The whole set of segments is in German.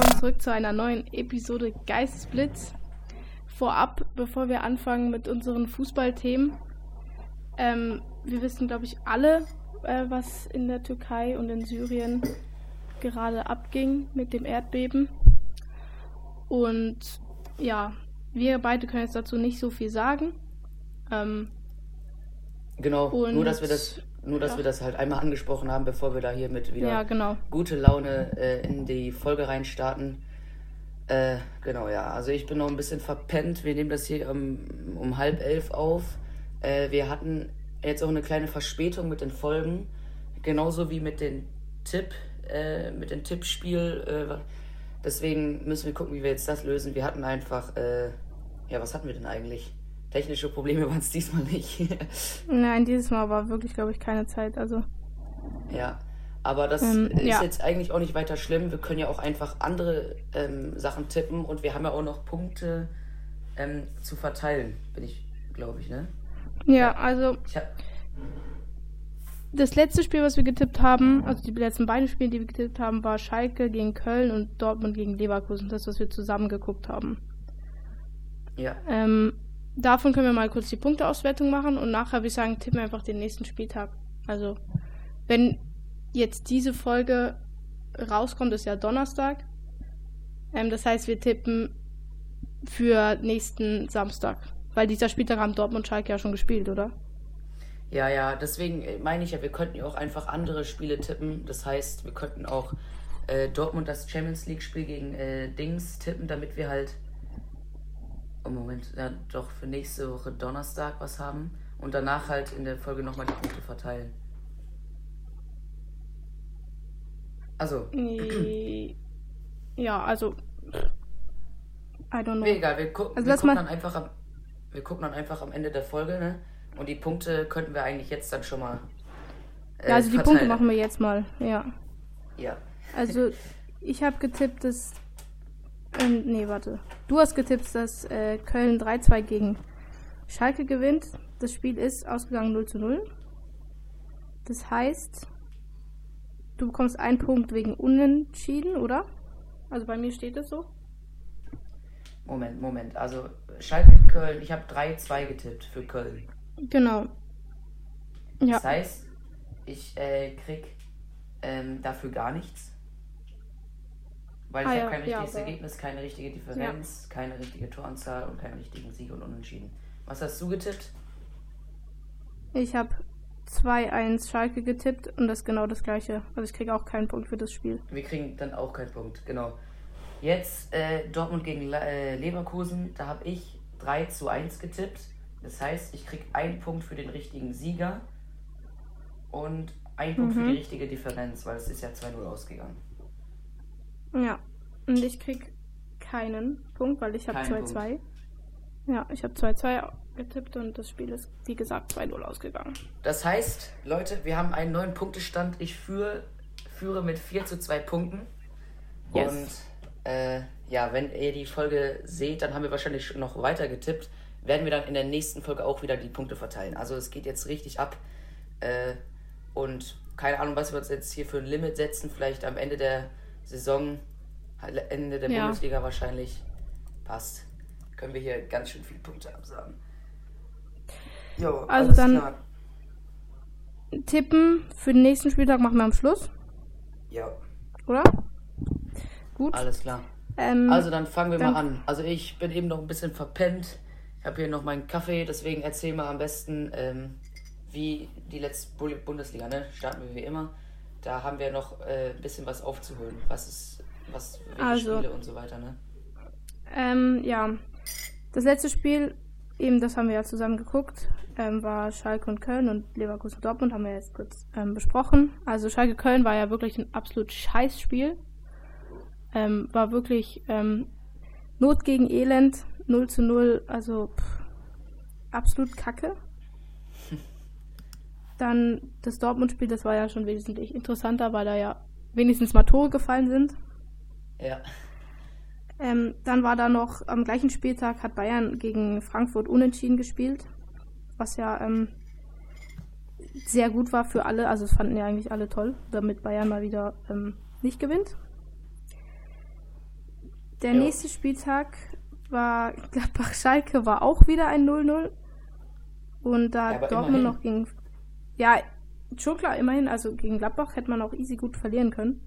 willkommen zurück zu einer neuen Episode Geistesblitz. Vorab, bevor wir anfangen mit unseren Fußballthemen, ähm, wir wissen, glaube ich, alle, äh, was in der Türkei und in Syrien gerade abging mit dem Erdbeben. Und ja, wir beide können jetzt dazu nicht so viel sagen. Ähm, Genau, nur dass wir das, nur dass ja. wir das halt einmal angesprochen haben, bevor wir da hier mit wieder ja, genau. gute Laune äh, in die Folge reinstarten. Äh, genau, ja. Also ich bin noch ein bisschen verpennt. Wir nehmen das hier um, um halb elf auf. Äh, wir hatten jetzt auch eine kleine Verspätung mit den Folgen. Genauso wie mit den Tipp, äh, mit dem Tippspiel. Äh, deswegen müssen wir gucken, wie wir jetzt das lösen. Wir hatten einfach, äh, ja, was hatten wir denn eigentlich? Technische Probleme waren es diesmal nicht. Nein, dieses Mal war wirklich, glaube ich, keine Zeit. Also, Ja, aber das Ähm, ist ja. jetzt eigentlich auch nicht weiter schlimm. Wir können ja auch einfach andere ähm, Sachen tippen und wir haben ja auch noch Punkte ähm, zu verteilen, bin ich, glaube ich, ne? ja, also Ich hab, das letzte Spiel, was wir getippt haben, also die letzten beiden Spiele, die wir getippt haben, war Schalke gegen Köln und Dortmund gegen Leverkusen. Das, was wir zusammen geguckt haben. ja, Ähm, davon können wir mal kurz die Punkteauswertung machen und nachher würde ich sagen, tippen wir einfach den nächsten Spieltag. Also, wenn jetzt diese Folge rauskommt, ist ja Donnerstag. Ähm, das heißt, wir tippen für nächsten Samstag. Weil dieser Spieltag haben Dortmund und Schalke ja schon gespielt, oder? ja, ja, deswegen äh, meine ich ja, wir könnten ja auch einfach andere Spiele tippen. Das heißt, wir könnten auch äh, Dortmund das Champions League-Spiel gegen äh, Dings tippen, damit wir halt, oh Moment, ja, doch für nächste Woche Donnerstag was haben und danach halt in der Folge nochmal die Punkte verteilen. Also. Ja, also. I don't know. Egal, wir, gu Also wir, gucken dann einfach am, wir gucken dann einfach am Ende der Folge, ne? Und die Punkte könnten wir eigentlich jetzt dann schon mal. äh, ja, also die verteilen. Punkte machen wir jetzt mal. Ja. Ja. Also, ich habe getippt, dass. Ähm, nee, warte. Du hast getippt, dass äh, Köln 3-2 gegen Schalke gewinnt. Das Spiel ist ausgegangen 0 zu 0. Das heißt, du bekommst einen Punkt wegen Unentschieden, oder? Also bei mir steht es so. Moment, Moment. Also Schalke Köln, ich habe 3-2 getippt für Köln. Genau. Ja. Das heißt, ich äh, krieg ähm, dafür gar nichts. Weil ich Ah, habe ja, kein ja, richtiges aber- Ergebnis, keine richtige Differenz, keine richtige Toranzahl und keinen richtigen Sieg und Unentschieden. Was hast du getippt? Ich habe 2-1 Schalke getippt und das ist genau das gleiche. Also ich kriege auch keinen Punkt für das Spiel. Wir kriegen dann auch keinen Punkt, genau. Jetzt äh, Dortmund gegen äh, Leverkusen, da habe ich 3 zu 1 getippt. Das heißt, ich krieg einen Punkt für den richtigen Sieger und einen Punkt für Mhm. die richtige Differenz, weil es ist ja 2-0 ausgegangen. Ja. Und ich krieg keinen Punkt, weil ich habe Keinen 2-2. Ja, ich habe 2-2 getippt und das Spiel ist, wie gesagt, 2-0 ausgegangen. Das heißt, Leute, wir haben einen neuen Punktestand. Ich führe, führe mit 4 zu 2 Punkten. Yes. Und äh, ja, wenn ihr die Folge seht, dann haben wir wahrscheinlich noch weiter getippt. Werden wir dann in der nächsten Folge auch wieder die Punkte verteilen. Also es geht jetzt richtig ab. Äh, und keine Ahnung, was wir uns jetzt hier für ein Limit setzen. Vielleicht am Ende der Saison, Ende der Ja. Bundesliga wahrscheinlich. Passt. Können wir hier ganz schön viele Punkte absagen. Jo, Also alles dann- klar. Tippen für den nächsten Spieltag machen wir am Schluss, Ja, oder? Gut. alles klar. Ähm, Also dann fangen wir dann- mal an. Also ich bin eben noch ein bisschen verpennt. Ich habe hier noch meinen Kaffee, deswegen erzähl mal am besten, ähm, wie die letzte Bu- Bundesliga, ne? Starten wir wie immer. Da haben wir noch äh, ein bisschen was aufzuholen. Was ist, was, welche Also- Spiele und so weiter, ne? Ähm, ja. Das letzte Spiel, eben das haben wir ja zusammen geguckt, ähm, war Schalke und Köln und Leverkusen Dortmund haben wir jetzt kurz ähm, besprochen. Also Schalke Köln war ja wirklich ein absolut scheiß Spiel. Ähm, war wirklich ähm, Not gegen Elend, 0 zu 0, also pff, absolut kacke. Dann das Dortmund-Spiel, das war ja schon wesentlich interessanter, weil da ja wenigstens mal Tore gefallen sind. Ja. Ähm, dann war da noch am gleichen Spieltag hat Bayern gegen Frankfurt unentschieden gespielt, was ja ähm, sehr gut war für alle. Also es fanden ja eigentlich alle toll, damit Bayern mal wieder ähm, nicht gewinnt. Der Jo. nächste Spieltag war Gladbach-Schalke, war auch wieder ein 0-0. Und da Ja, hat Dortmund immerhin. noch gegen. Ja, schon klar, immerhin. Also gegen Gladbach hätte man auch easy gut verlieren können.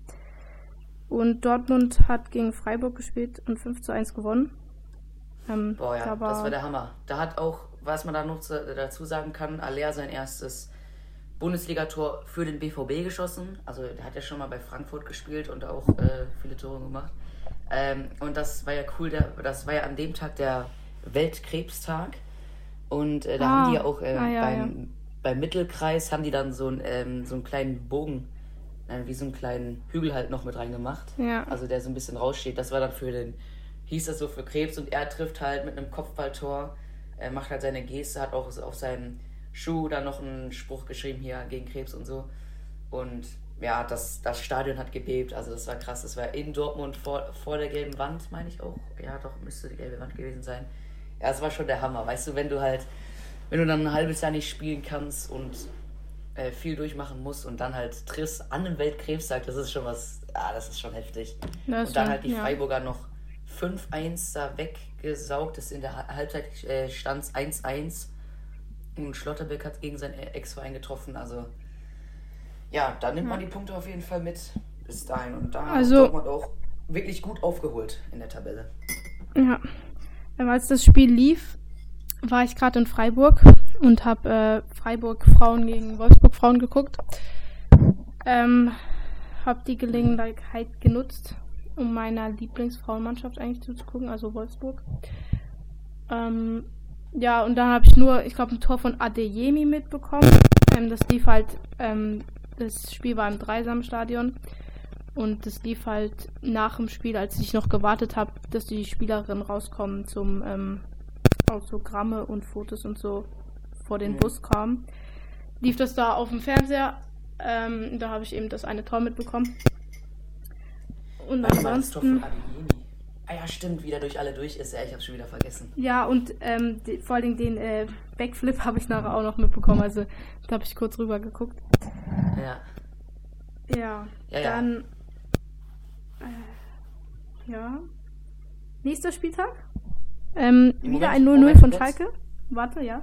Und Dortmund hat gegen Freiburg gespielt und 5 zu 1 gewonnen. Ähm, Boah, ja, da war, das war der Hammer. Da hat auch, was man da noch zu, dazu sagen kann, Aller sein erstes Bundesligator für den BVB geschossen. Also, der hat ja schon mal bei Frankfurt gespielt und auch äh, viele Tore gemacht. Ähm, und das war ja cool, der, das war ja an dem Tag der Weltkrebstag. Und äh, da Ah, haben die ja auch äh, ah, ja, beim, beim Mittelkreis haben die dann so, ein, ähm, so einen kleinen Bogen, äh, wie so einen kleinen Hügel halt noch mit reingemacht. Ja. Also der so ein bisschen raussteht. Das war dann für den, hieß das so für Krebs und er trifft halt mit einem Kopfballtor, er macht halt seine Geste, hat auch auf seinem Schuh dann noch einen Spruch geschrieben hier gegen Krebs und so. Und ja, das, das Stadion hat gebebt, also das war krass. Das war in Dortmund vor, vor der gelben Wand, meine ich auch. Ja, doch, müsste die gelbe Wand gewesen sein. Ja, es war schon der Hammer. Weißt du, wenn du halt, wenn du dann ein halbes Jahr nicht spielen kannst und äh, viel durchmachen musst und dann halt triffst an einem Weltkrebstag, das ist schon was, ah, das ist schon heftig. Das und dann halt die ja. Freiburger noch 5-1 da weggesaugt, ist in der Ha- Halbzeit äh, stand 1-1 und Schlotterbeck hat gegen seinen Ex-Verein getroffen, also ja, da nimmt man die Punkte auf jeden Fall mit bis dahin und da Also- hat Dortmund auch wirklich gut aufgeholt in der Tabelle. Ja. Als das Spiel lief, war ich gerade in Freiburg und habe äh, Freiburg Frauen gegen Wolfsburg Frauen geguckt. Ähm, habe die Gelegenheit genutzt, um meiner Lieblingsfrauenmannschaft eigentlich zuzugucken, also Wolfsburg. Ähm, ja, und dann habe ich nur, ich glaube, ein Tor von Adeyemi mitbekommen. Ähm, das lief halt, ähm, das Spiel war im Dreisamstadion. Und das lief halt nach dem Spiel, als ich noch gewartet habe, dass die Spielerinnen rauskommen zum ähm, Autogramme und Fotos und so vor den Mhm. Bus kamen. Lief das da auf dem Fernseher. Ähm, da habe ich eben das eine Tor mitbekommen. Und Tor ansonsten. Ah ja, stimmt, wie der durch alle durch ist. Ja, ich hab's schon wieder vergessen. Ja, und ähm, die, vor Dingen den äh, Backflip habe ich nachher auch noch mitbekommen. Also da habe ich kurz rüber geguckt. Ja. Ja, Ja, ja. dann. Äh, ja. Nächster Spieltag. Ähm, wieder Moment, ein 0-0 Moment, von kurz. Schalke. Warte, ja.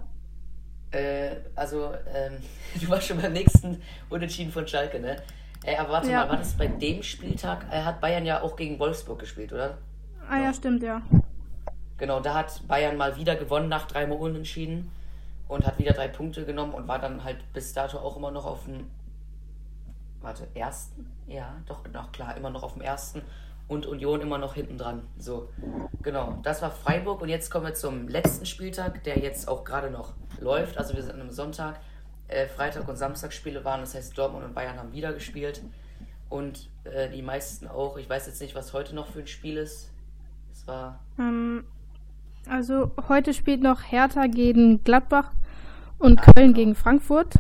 Äh, also, ähm, du warst schon beim nächsten Unentschieden von Schalke, ne? Ey, aber warte Ja. mal, war das bei dem Spieltag? Er hat Bayern ja auch gegen Wolfsburg gespielt, oder? Ah ja, Ja. stimmt, ja. Genau, da hat Bayern mal wieder gewonnen nach dreimal Unentschieden und hat wieder drei Punkte genommen und war dann halt bis dato auch immer noch auf dem. Warte, ersten? Ja, doch, noch klar, immer noch auf dem ersten und Union immer noch hinten dran. So, genau, das war Freiburg und jetzt kommen wir zum letzten Spieltag, der jetzt auch gerade noch läuft. Also, wir sind am Sonntag. Äh, Freitag und Samstagsspiele waren, das heißt, Dortmund und Bayern haben wieder gespielt und äh, die meisten auch. Ich weiß jetzt nicht, was heute noch für ein Spiel ist. Es war. Ähm, also heute spielt noch Hertha gegen Gladbach und Köln gegen Frankfurt.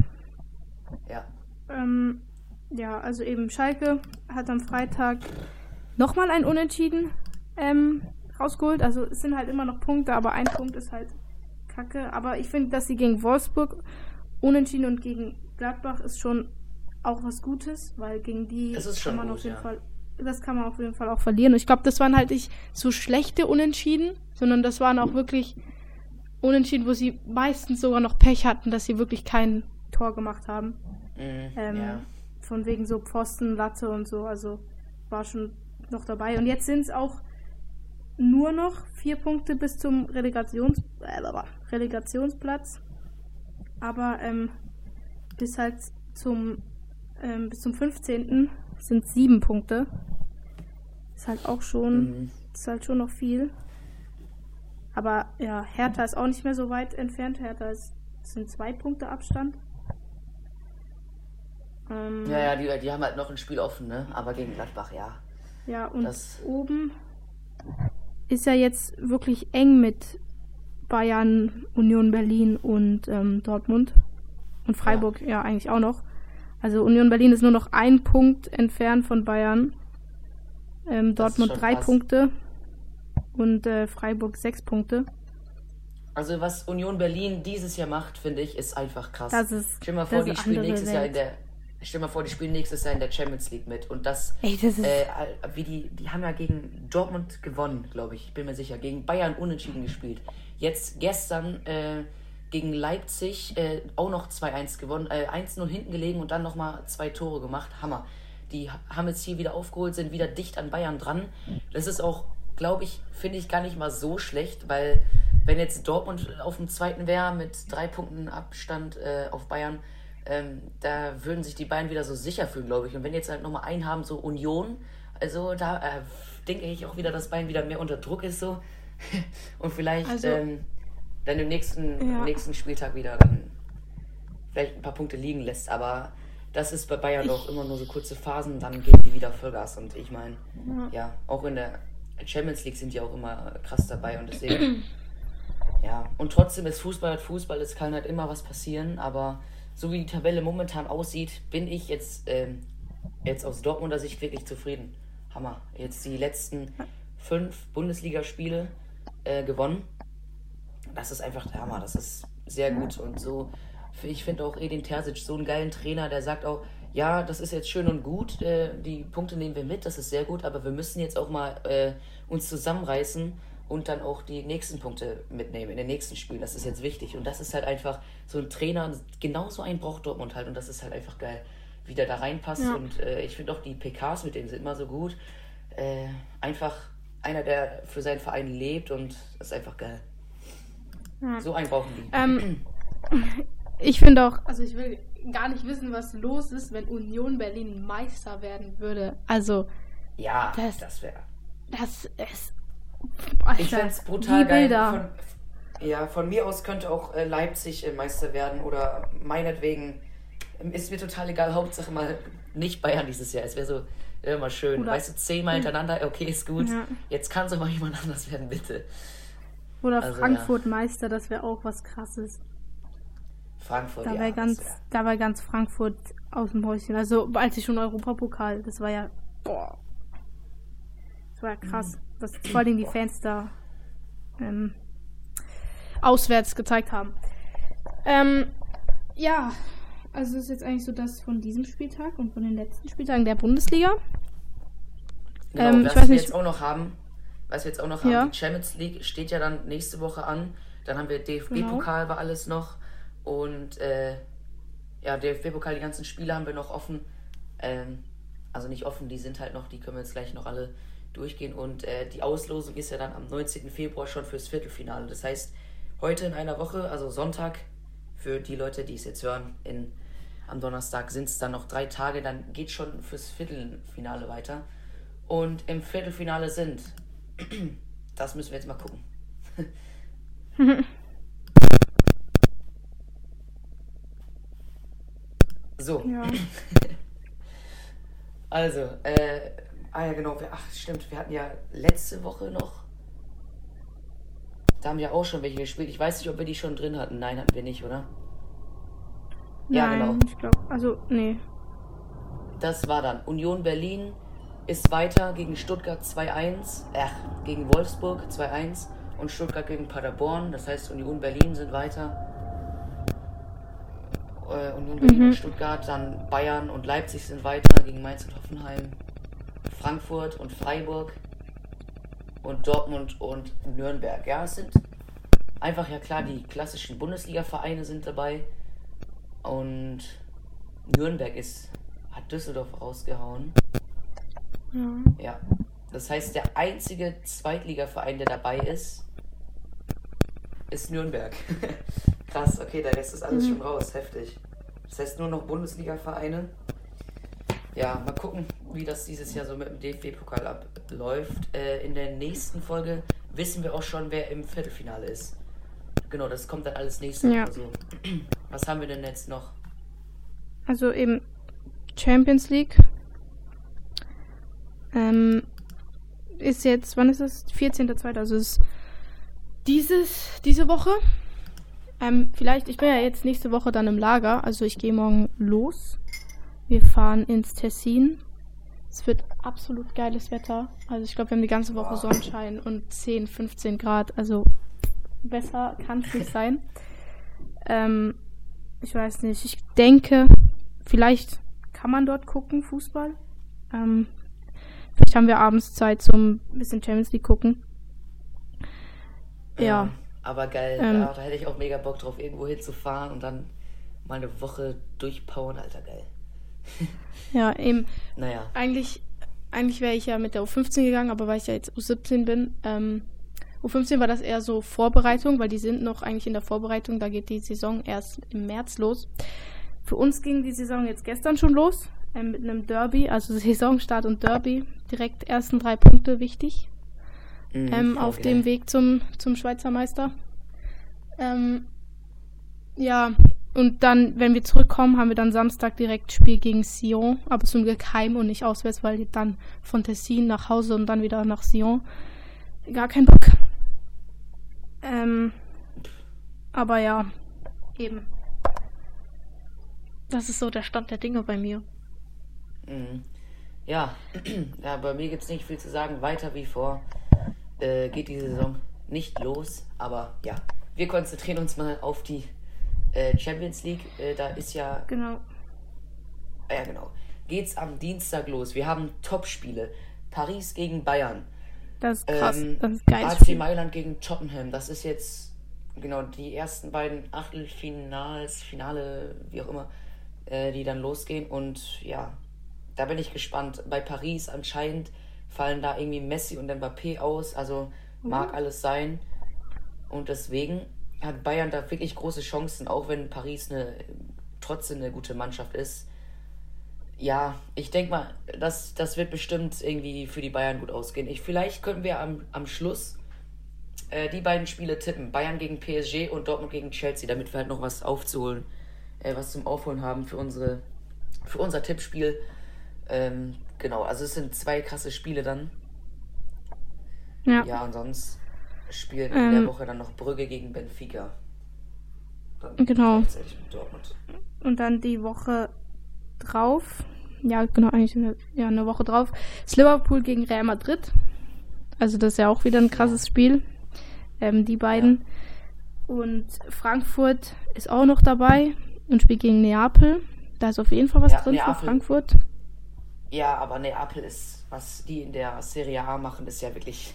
Ja, Ähm, ja, also eben Schalke hat am Freitag nochmal ein Unentschieden ähm, rausgeholt. Also es sind halt immer noch Punkte, aber ein Punkt ist halt kacke. Aber ich finde, dass sie gegen Wolfsburg unentschieden und gegen Gladbach ist schon auch was Gutes, weil gegen die kann man gut, auf jeden ja. Fall, das kann man auf jeden Fall auch verlieren. Und ich glaube, das waren halt nicht so schlechte Unentschieden, sondern das waren auch wirklich Unentschieden, wo sie meistens sogar noch Pech hatten, dass sie wirklich kein Tor gemacht haben. Mhm, Ähm, ja. Von wegen so Pfosten, Latte und so. Also war schon noch dabei. Und jetzt sind es auch nur noch vier Punkte bis zum Relegations äh, Relegationsplatz. Aber ähm, bis halt zum ähm, bis zum 15. sind sieben Punkte. Ist halt auch schon, Mhm. ist halt schon noch viel. Aber ja, Hertha ist auch nicht mehr so weit entfernt. Hertha ist, sind zwei Punkte Abstand. Ähm, Ja, ja, die, die haben halt noch ein Spiel offen, ne? Aber gegen Gladbach, ja. Ja, und Das- oben ist ja jetzt wirklich eng mit Bayern, Union Berlin und ähm, Dortmund. Und Freiburg ja. eigentlich auch noch. Also Union Berlin ist nur noch ein Punkt entfernt von Bayern. Ähm, Dortmund drei krass. Punkte. Und äh, Freiburg sechs Punkte. Also was Union Berlin dieses Jahr macht, finde ich, ist einfach krass. Das ist- Stell dir mal vor, die spielen nächstes Jahr Welt. in der stell mal vor, die spielen nächstes Jahr in der Champions League mit. Und das, Ey, das ist- äh, wie die, die haben ja gegen Dortmund gewonnen, glaube ich. Ich bin mir sicher. Gegen Bayern unentschieden gespielt. Jetzt gestern äh, gegen Leipzig äh, auch noch 2-1 gewonnen, äh, 1-0 hinten gelegen und dann nochmal zwei Tore gemacht. Hammer. Die haben jetzt hier wieder aufgeholt, sind wieder dicht an Bayern dran. Das ist auch, glaube ich, finde ich gar nicht mal so schlecht, weil wenn jetzt Dortmund auf dem zweiten wäre mit drei Punkten Abstand äh, auf Bayern, ähm, da würden sich die Bayern wieder so sicher fühlen, glaube ich. Und wenn jetzt halt nochmal einen haben, so Union, also da äh, denke ich auch wieder, dass Bayern wieder mehr unter Druck ist so. Und vielleicht Also- ähm, dann im nächsten, Ja. nächsten Spieltag wieder dann vielleicht ein paar Punkte liegen lässt. Aber das ist bei Bayern doch immer nur so kurze Phasen, dann geben die wieder Vollgas. Und ich meine, ja, auch in der Champions League sind die auch immer krass dabei und deswegen. Ja, und trotzdem ist Fußball halt Fußball, es kann halt immer was passieren, aber so wie die Tabelle momentan aussieht, bin ich jetzt, ähm, jetzt aus Dortmunder Sicht wirklich zufrieden. Hammer. Jetzt die letzten fünf Bundesligaspiele äh, gewonnen. Das ist einfach der Hammer, das ist sehr gut und so. Ich finde auch Edin Terzic so einen geilen Trainer, der sagt auch, ja, das ist jetzt schön und gut, äh, die Punkte nehmen wir mit, das ist sehr gut, aber wir müssen jetzt auch mal äh, uns zusammenreißen und dann auch die nächsten Punkte mitnehmen in den nächsten Spielen. Das ist jetzt wichtig. Und das ist halt einfach so ein Trainer, genauso ein braucht Dortmund halt. Und das ist halt einfach geil, wie der da reinpasst. Ja. Und äh, ich finde auch die PKs mit dem sind immer so gut. Äh, einfach einer, der für seinen Verein lebt und das ist einfach geil. Ja. So einen brauchen die. Ähm, ich finde auch, also ich will gar nicht wissen, was los ist, wenn Union Berlin Meister werden würde. Also, ja, das- das, wäre. das ist. Alter, Ich fände es brutal die geil. Bilder. Von, ja, von mir aus könnte auch äh, Leipzig äh, Meister werden oder meinetwegen. ähm, Ist mir total egal, Hauptsache mal nicht Bayern dieses Jahr. Es wäre so immer schön. Oder- weißt du, zehnmal hintereinander, okay, ist gut. Ja. Jetzt kann es aber jemand anders werden, bitte. Oder also, Frankfurt Meister, das wäre auch was krasses. Frankfurt, Da ja. ganz, wär- da war ganz Frankfurt aus dem Häuschen. Also als ich schon Europapokal, das war ja. Boah. Das war ja krass. Was vor allem die Fans da ähm, auswärts gezeigt haben. Ähm, ja, also ist jetzt eigentlich so das von diesem Spieltag und von den letzten Spieltagen der Bundesliga. Genau, Ähm, was ich weiß wir nicht- jetzt auch noch haben, was wir jetzt auch noch haben, Ja. die Champions League steht ja dann nächste Woche an. Dann haben wir DFB-Pokal, war alles noch. Und äh, ja, DFB-Pokal, die ganzen Spiele haben wir noch offen. Ähm, also nicht offen, die sind halt noch, die können wir jetzt gleich noch alle durchgehen. Und äh, die Auslosung ist ja dann am 19. Februar schon fürs Viertelfinale. Das heißt, heute in einer Woche, also Sonntag, für die Leute, die es jetzt hören, in, am Donnerstag sind es dann noch drei Tage, dann geht schon fürs Viertelfinale weiter. Und im Viertelfinale sind, das müssen wir jetzt mal gucken. so, Ja. also, äh, ah ja genau, ach stimmt, wir hatten ja letzte Woche noch, da haben wir auch schon welche gespielt. Ich weiß nicht, ob wir die schon drin hatten. Nein, hatten wir nicht, oder? Ja, Nein, genau. ich glaube. Also, nee. Das war dann. Union Berlin ist weiter gegen Stuttgart 2-1, äh, gegen Wolfsburg 2-1 und Stuttgart gegen Paderborn. Das heißt, Union Berlin sind weiter. Äh, Union Berlin Mhm. und Stuttgart, dann Bayern und Leipzig sind weiter gegen Mainz und Hoffenheim. Frankfurt und Freiburg und Dortmund und Nürnberg. Ja, es sind einfach ja klar, die klassischen Bundesliga-Vereine sind dabei. Und Nürnberg ist, hat Düsseldorf rausgehauen. Ja. Ja. Das heißt, der einzige Zweitligaverein, der dabei ist, ist Nürnberg. Krass, okay, der Rest ist alles schon raus. Heftig. Das heißt nur noch Bundesliga-Vereine. Ja, mal gucken, wie das dieses Jahr so mit dem DFB-Pokal abläuft. Äh, in der nächsten Folge wissen wir auch schon, wer im Viertelfinale ist. Genau, das kommt dann alles nächste Ja. Woche so. Was haben wir denn jetzt noch? Also eben Champions League. Ähm, ist jetzt, wann ist es? 14.2. Also ist dieses, diese Woche. Ähm, vielleicht, ich bin ja jetzt nächste Woche dann im Lager, also ich gehe morgen los. Wir fahren ins Tessin. Es wird absolut geiles Wetter. Also ich glaube, wir haben die ganze Woche. Sonnenschein und 10, 15 Grad. Also besser kann es nicht sein. Ähm, ich weiß nicht. Ich denke, vielleicht kann man dort gucken, Fußball. Ähm, vielleicht haben wir abends Zeit zum bisschen Champions League gucken. Ja. ja aber geil, ähm, da, da, hätte ich auch mega Bock drauf, irgendwo hinzufahren und dann mal eine Woche durchpowern, Alter, geil. ja, eben. Naja. Eigentlich, eigentlich wäre ich ja mit der U15 gegangen, aber weil ich ja jetzt U17 bin, ähm, U15 war das eher so Vorbereitung, weil die sind noch eigentlich in der Vorbereitung, da geht die Saison erst im März los. Für uns ging die Saison jetzt gestern schon los, äh, mit einem Derby, also Saisonstart und Derby, direkt ersten drei Punkte wichtig. Mhm, ähm, auf dem Weg zum, zum Schweizer Meister. Ähm, ja, und dann, wenn wir zurückkommen, haben wir dann Samstag direkt Spiel gegen Sion, aber zum Glück heim und nicht auswärts, weil dann von Tessin nach Hause und dann wieder nach Sion. Gar kein Bock. Ähm, aber ja, eben. Das ist so der Stand der Dinge bei mir. Mhm. Ja, ja, bei mir gibt es nicht viel zu sagen. Weiter wie vor äh, geht die Saison nicht los. Aber ja, wir konzentrieren uns mal auf die äh, Champions League. Äh, da ist ja. Genau. Ja, genau. Geht's am Dienstag los. Wir haben Top-Spiele. Paris gegen Bayern. Das ist krass. Ähm, das ist geil. AC Mailand gegen Tottenham. Das ist jetzt genau die ersten beiden Achtelfinals, Finale, wie auch immer, äh, die dann losgehen. Und ja, da bin ich gespannt. Bei Paris anscheinend fallen da irgendwie Messi und Mbappé aus. Also mag mhm. alles sein. Und deswegen hat Bayern da wirklich große Chancen, auch wenn Paris eine, trotzdem eine gute Mannschaft ist. Ja, ich denke mal, das, das wird bestimmt irgendwie für die Bayern gut ausgehen. Ich, vielleicht könnten wir am, am Schluss äh, die beiden Spiele tippen. Bayern gegen PSG und Dortmund gegen Chelsea, damit wir halt noch was aufzuholen, äh, was zum Aufholen haben für unsere für unser Tippspiel. Ähm, genau, also es sind zwei krasse Spiele dann. Ja. Ja, und sonst spielen ähm, in der Woche dann noch Brügge gegen Benfica. Dann genau. Und dann die Woche drauf, ja, genau, eigentlich eine, ja, eine Woche drauf, ist Liverpool gegen Real Madrid. Also das ist ja auch wieder ein krasses Spiel. Ähm, die beiden. Ja. Und Frankfurt ist auch noch dabei und spielt gegen Neapel. Da ist auf jeden Fall was ja, drin Neapel. für Frankfurt. Ja, aber Neapel ist, was die in der Serie A machen, ist ja wirklich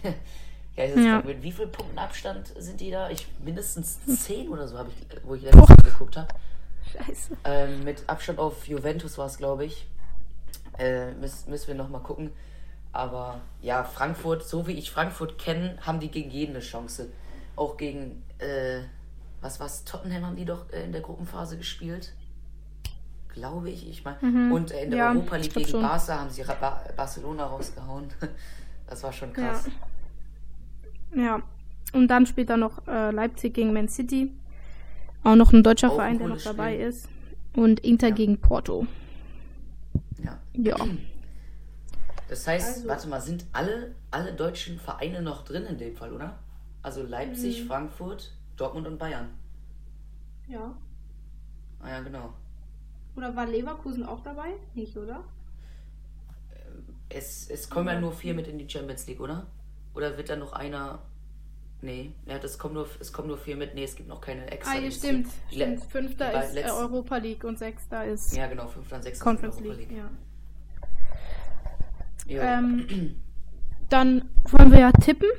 Ja, ist ja. mit wie viel Punkten Abstand sind die da? Ich mindestens 10 oder so habe ich, wo ich letztens geguckt habe. Scheiße. Ähm, mit Abstand auf Juventus war es, glaube ich. Äh, müssen, müssen wir nochmal gucken. Aber ja, Frankfurt, so wie ich Frankfurt kenne, haben die gegen jeden eine Chance. Auch gegen, äh, was was Tottenham haben die doch äh, in der Gruppenphase gespielt. Glaube ich, ich meine. Mhm. Und äh, in der ja, Europa League gegen schon. Barca haben sie ba Barcelona rausgehauen. das war schon krass. Ja. Ja. Und dann spielt er noch äh, Leipzig gegen Man City. Auch noch ein deutscher Auch Verein, ein der noch dabei Spiel. ist. Und Inter ja. gegen Porto. Ja. Ja. Das heißt, also, warte mal, sind alle, alle deutschen Vereine noch drin in dem Fall, oder? Also Leipzig, mhm. Frankfurt, Dortmund und Bayern. Ja. Ah ja, genau. Oder war Leverkusen auch dabei? Nicht, oder? Es, es kommen ja nur vier mit in die Champions League, oder? Oder wird da noch einer. Nee, ja, das kommt nur, es kommen nur vier mit. Nee, es gibt noch keine extra. Ah, stimmt. stimmt. Fünfter ist äh, Europa League und sechster ist. Ja, genau, fünfter und sechster Conference League. League. Ja. Ähm, dann wollen wir ja tippen.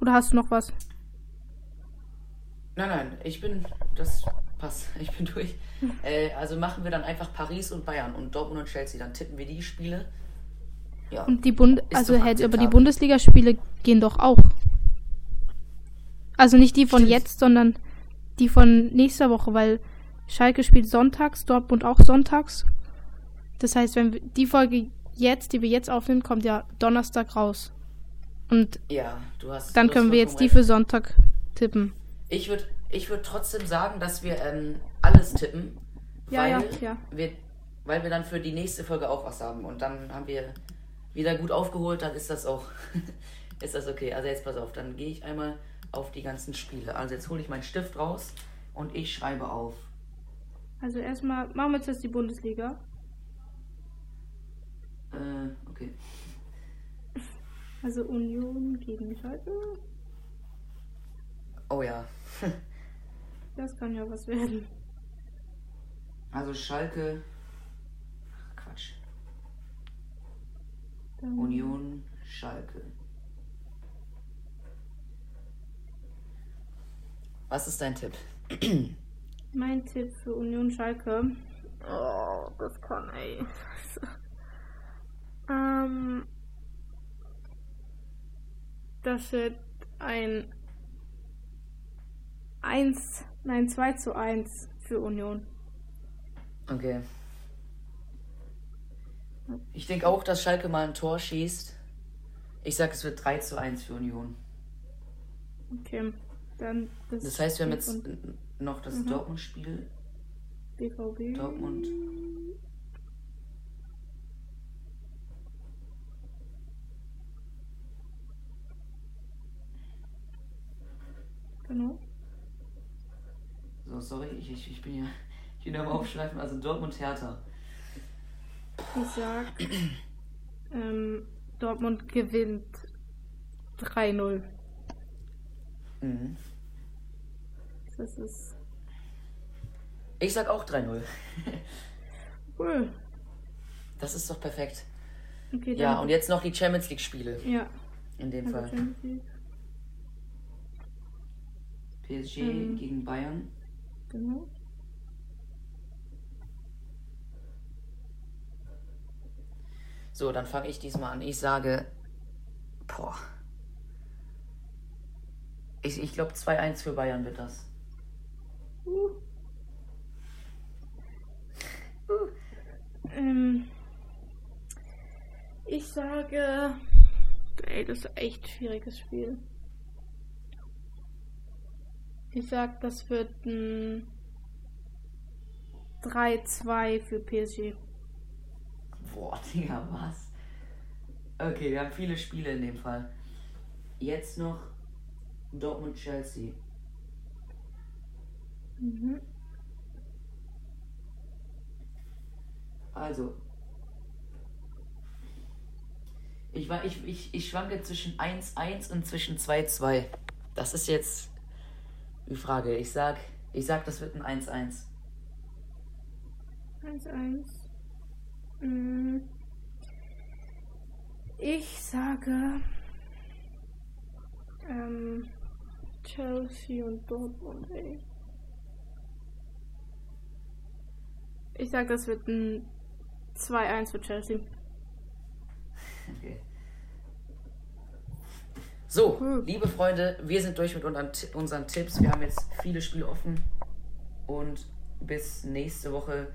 Oder hast du noch was? Nein, nein, ich bin. Das passt. Ich bin durch. äh, also machen wir dann einfach Paris und Bayern und Dortmund und Chelsea. Dann tippen wir die Spiele ja. Und die Bund also hält, aber die Bundesligaspiele gehen doch auch. Also nicht die von Stimmt. jetzt, sondern die von nächster Woche, weil Schalke spielt sonntags, Dortmund auch sonntags. Das heißt, wenn wir, die Folge jetzt, die wir jetzt aufnehmen, kommt ja Donnerstag raus. Und ja, du hast, dann können wir jetzt die für Sonntag tippen. Ich würde ich würd trotzdem sagen, dass wir ähm, alles tippen. Ja, weil, ja, ja. Wir, weil wir dann für die nächste Folge auch was haben. Und dann haben wir wieder gut aufgeholt, dann ist das auch ist das okay. Also jetzt pass auf, dann gehe ich einmal auf die ganzen Spiele. Also jetzt hole ich meinen Stift raus und ich schreibe auf. Also erstmal machen wir jetzt die Bundesliga. Äh, okay. Also Union gegen Schalke. Oh ja. das kann ja was werden. Also Schalke Dann Union Schalke. Was ist dein Tipp? mein Tipp für Union Schalke. Oh, das kann, ey. ähm, das wird ein 1, nein, 2 zu 1 für Union. Okay. Ich denke auch, dass Schalke mal ein Tor schießt. Ich sag, es wird 3 zu 1 für Union. Okay, dann das. Das heißt, wir haben jetzt noch das mhm. Dortmund-Spiel. BVB. Dortmund. Genau. So, sorry, ich, ich, ich bin ja ich bin am Aufschleifen. Also Dortmund Hertha. Ich sag, ähm, Dortmund gewinnt 3-0. Mhm. Das ist. Ich sag auch 3-0. cool. Das ist doch perfekt. Okay, ja, und jetzt noch die Champions League-Spiele. Ja. In dem also Fall. PSG ähm, gegen Bayern. Genau. So, dann fange ich diesmal an. Ich sage, boah. Ich, ich glaube 2-1 für Bayern wird das. Uh. Uh. Ähm, ich sage, ey, das ist echt schwieriges Spiel. Ich sag, das wird ein 3-2 für PSG. Boah, Digga, was? Okay, wir haben viele Spiele in dem Fall. Jetzt noch Dortmund-Chelsea. Mhm. Also. Ich, war, ich, ich, ich schwanke zwischen 1-1 und zwischen 2-2. Das ist jetzt die Frage. Ich sag, ich sag, das wird ein 1-1. 1-1. Mm. Ich sage ähm, Chelsea und Dortmund, ey. Ich sag, das wird ein 2-1 für Chelsea. Okay. So, hm. liebe Freunde, wir sind durch mit unseren Tipps. Wir haben jetzt viele Spiele offen. Und bis nächste Woche.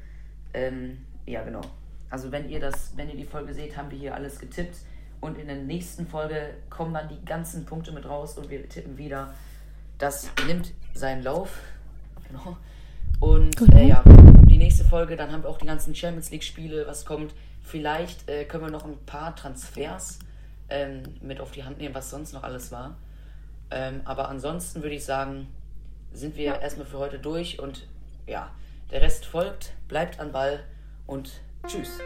Ähm, ja, genau. Also wenn ihr das, wenn ihr die Folge seht, haben wir hier alles getippt. Und in der nächsten Folge kommen dann die ganzen Punkte mit raus und wir tippen wieder. Das nimmt seinen Lauf. Genau. Und genau. Äh, ja, die nächste Folge, dann haben wir auch die ganzen Champions League-Spiele, was kommt. Vielleicht äh, können wir noch ein paar Transfers ähm, mit auf die Hand nehmen, was sonst noch alles war. Ähm, aber ansonsten würde ich sagen, sind wir ja. erstmal für heute durch und ja, der Rest folgt, bleibt an Ball und Tschüss.